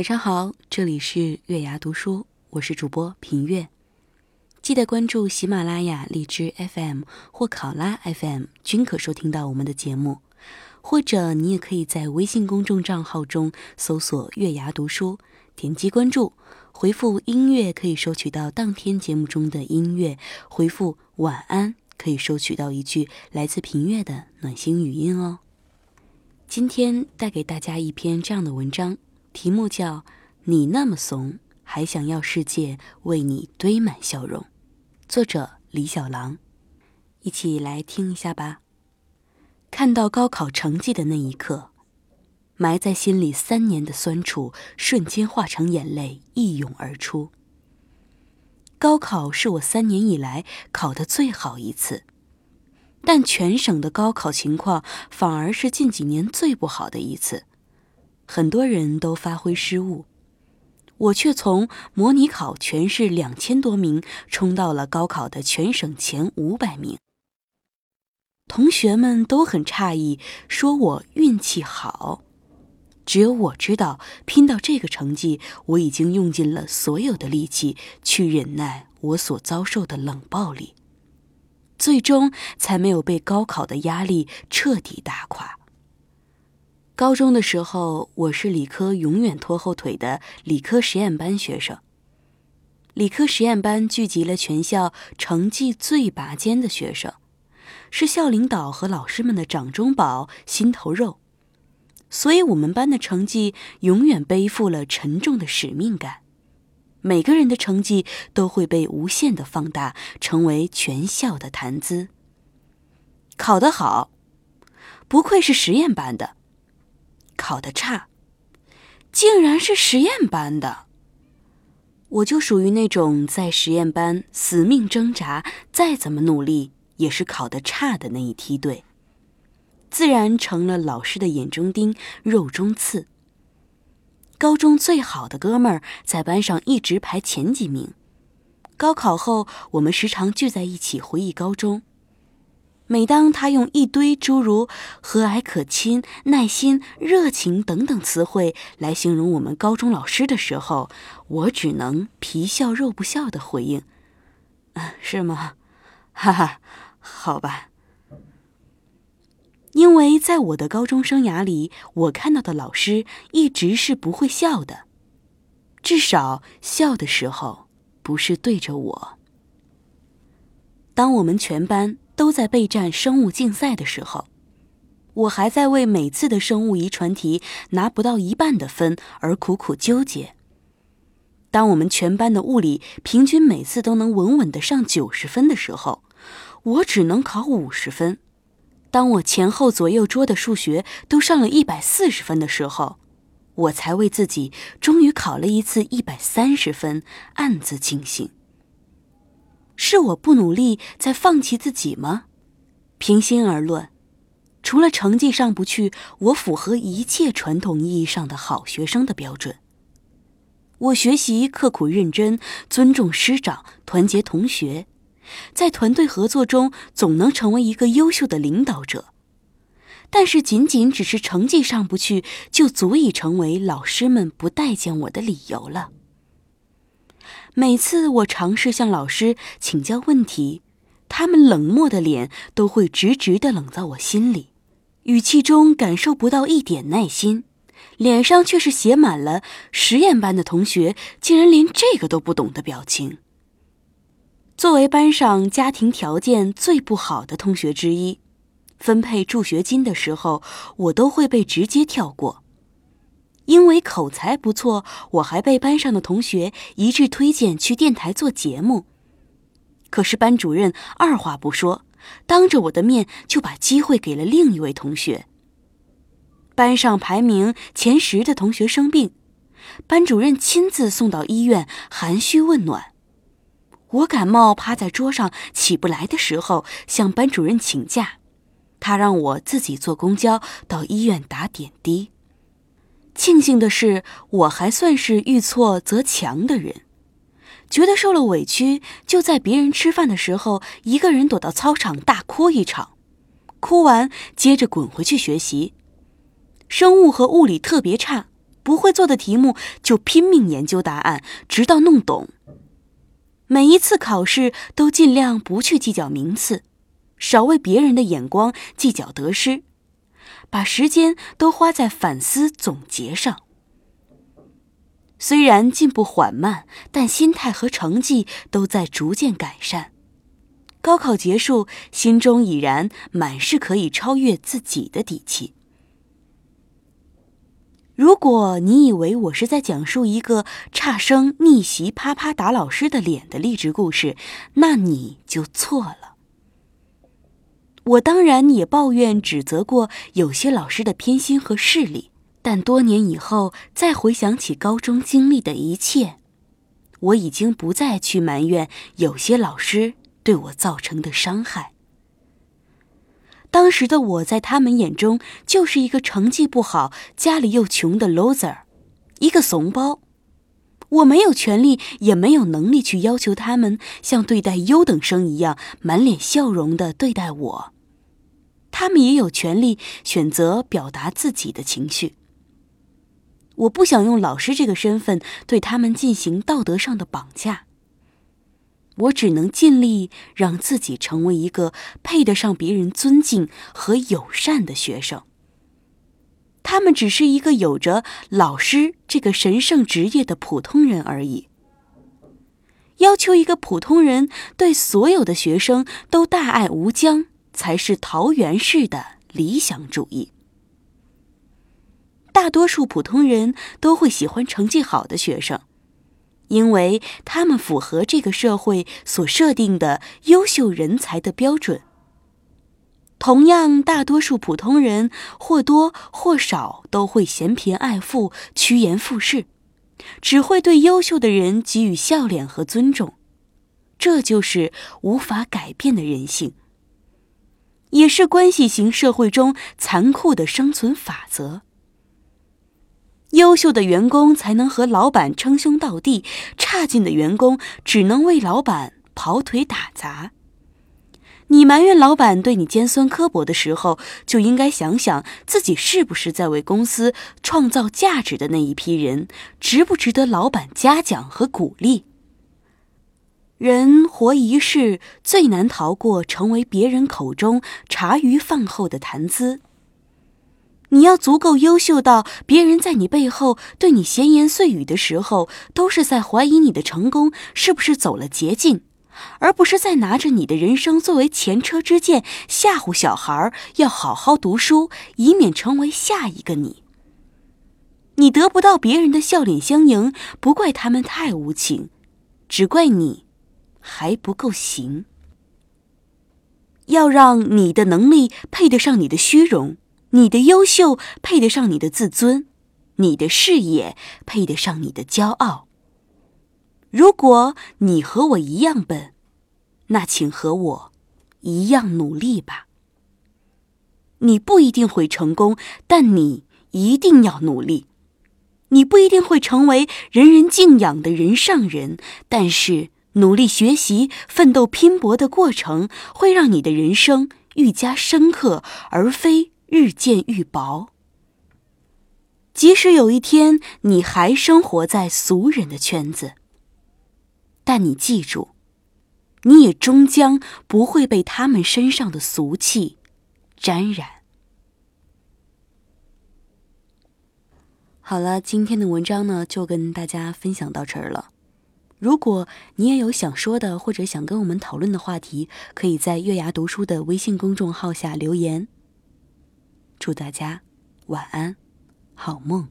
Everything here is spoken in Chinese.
晚上好，这里是月牙读书，我是主播平月。记得关注喜马拉雅、荔枝 FM 或考拉 FM，均可收听到我们的节目。或者你也可以在微信公众账号中搜索“月牙读书”，点击关注，回复“音乐”可以收取到当天节目中的音乐；回复“晚安”可以收取到一句来自平月的暖心语音哦。今天带给大家一篇这样的文章。题目叫《你那么怂，还想要世界为你堆满笑容》，作者李小狼，一起来听一下吧。看到高考成绩的那一刻，埋在心里三年的酸楚瞬间化成眼泪一涌而出。高考是我三年以来考的最好一次，但全省的高考情况反而是近几年最不好的一次。很多人都发挥失误，我却从模拟考全市两千多名冲到了高考的全省前五百名。同学们都很诧异，说我运气好。只有我知道，拼到这个成绩，我已经用尽了所有的力气去忍耐我所遭受的冷暴力，最终才没有被高考的压力彻底打垮。高中的时候，我是理科永远拖后腿的理科实验班学生。理科实验班聚集了全校成绩最拔尖的学生，是校领导和老师们的掌中宝、心头肉，所以我们班的成绩永远背负了沉重的使命感。每个人的成绩都会被无限的放大，成为全校的谈资。考得好，不愧是实验班的。考得差，竟然是实验班的。我就属于那种在实验班死命挣扎，再怎么努力也是考得差的那一梯队，自然成了老师的眼中钉、肉中刺。高中最好的哥们儿在班上一直排前几名，高考后我们时常聚在一起回忆高中。每当他用一堆诸如和蔼可亲、耐心、热情等等词汇来形容我们高中老师的时候，我只能皮笑肉不笑的回应：“是吗？哈哈，好吧。”因为在我的高中生涯里，我看到的老师一直是不会笑的，至少笑的时候不是对着我。当我们全班。都在备战生物竞赛的时候，我还在为每次的生物遗传题拿不到一半的分而苦苦纠结。当我们全班的物理平均每次都能稳稳的上九十分的时候，我只能考五十分。当我前后左右桌的数学都上了一百四十分的时候，我才为自己终于考了一次一百三十分暗自庆幸。是我不努力，在放弃自己吗？平心而论，除了成绩上不去，我符合一切传统意义上的好学生的标准。我学习刻苦认真，尊重师长，团结同学，在团队合作中总能成为一个优秀的领导者。但是，仅仅只是成绩上不去，就足以成为老师们不待见我的理由了。每次我尝试向老师请教问题，他们冷漠的脸都会直直的冷在我心里，语气中感受不到一点耐心，脸上却是写满了实验班的同学竟然连这个都不懂的表情。作为班上家庭条件最不好的同学之一，分配助学金的时候，我都会被直接跳过。因为口才不错，我还被班上的同学一致推荐去电台做节目。可是班主任二话不说，当着我的面就把机会给了另一位同学。班上排名前十的同学生病，班主任亲自送到医院，含蓄问暖。我感冒趴在桌上起不来的时候，向班主任请假，他让我自己坐公交到医院打点滴。庆幸的是，我还算是遇挫则强的人，觉得受了委屈，就在别人吃饭的时候，一个人躲到操场大哭一场，哭完接着滚回去学习。生物和物理特别差，不会做的题目就拼命研究答案，直到弄懂。每一次考试都尽量不去计较名次，少为别人的眼光计较得失，把时间都花在反思总结上。虽然进步缓慢，但心态和成绩都在逐渐改善。高考结束，心中已然满是可以超越自己的底气。如果你以为我是在讲述一个差生逆袭啪啪打老师的脸的励志故事，那你就错了。我当然也抱怨指责过有些老师的偏心和势力，但多年以后再回想起高中经历的一切，我已经不再去埋怨有些老师对我造成的伤害。当时的我在他们眼中就是一个成绩不好、家里又穷的 loser，一个怂包。我没有权利，也没有能力去要求他们像对待优等生一样满脸笑容的对待我。他们也有权利选择表达自己的情绪。我不想用老师这个身份对他们进行道德上的绑架。我只能尽力让自己成为一个配得上别人尊敬和友善的学生。他们只是一个有着老师这个神圣职业的普通人而已。要求一个普通人对所有的学生都大爱无疆，才是桃园式的理想主义。大多数普通人都会喜欢成绩好的学生。因为他们符合这个社会所设定的优秀人才的标准。同样，大多数普通人或多或少都会嫌贫爱富、趋炎附势，只会对优秀的人给予笑脸和尊重。这就是无法改变的人性，也是关系型社会中残酷的生存法则。优秀的员工才能和老板称兄道弟，差劲的员工只能为老板跑腿打杂。你埋怨老板对你尖酸刻薄的时候，就应该想想自己是不是在为公司创造价值的那一批人，值不值得老板嘉奖和鼓励？人活一世，最难逃过成为别人口中茶余饭后的谈资。你要足够优秀到别人在你背后对你闲言碎语的时候，都是在怀疑你的成功是不是走了捷径，而不是在拿着你的人生作为前车之鉴，吓唬小孩儿要好好读书，以免成为下一个你。你得不到别人的笑脸相迎，不怪他们太无情，只怪你还不够行。要让你的能力配得上你的虚荣。你的优秀配得上你的自尊，你的事业配得上你的骄傲。如果你和我一样笨，那请和我一样努力吧。你不一定会成功，但你一定要努力。你不一定会成为人人敬仰的人上人，但是努力学习、奋斗拼搏的过程，会让你的人生愈加深刻，而非。日渐愈薄。即使有一天你还生活在俗人的圈子，但你记住，你也终将不会被他们身上的俗气沾染。好了，今天的文章呢，就跟大家分享到这儿了。如果你也有想说的或者想跟我们讨论的话题，可以在月牙读书的微信公众号下留言。祝大家晚安，好梦。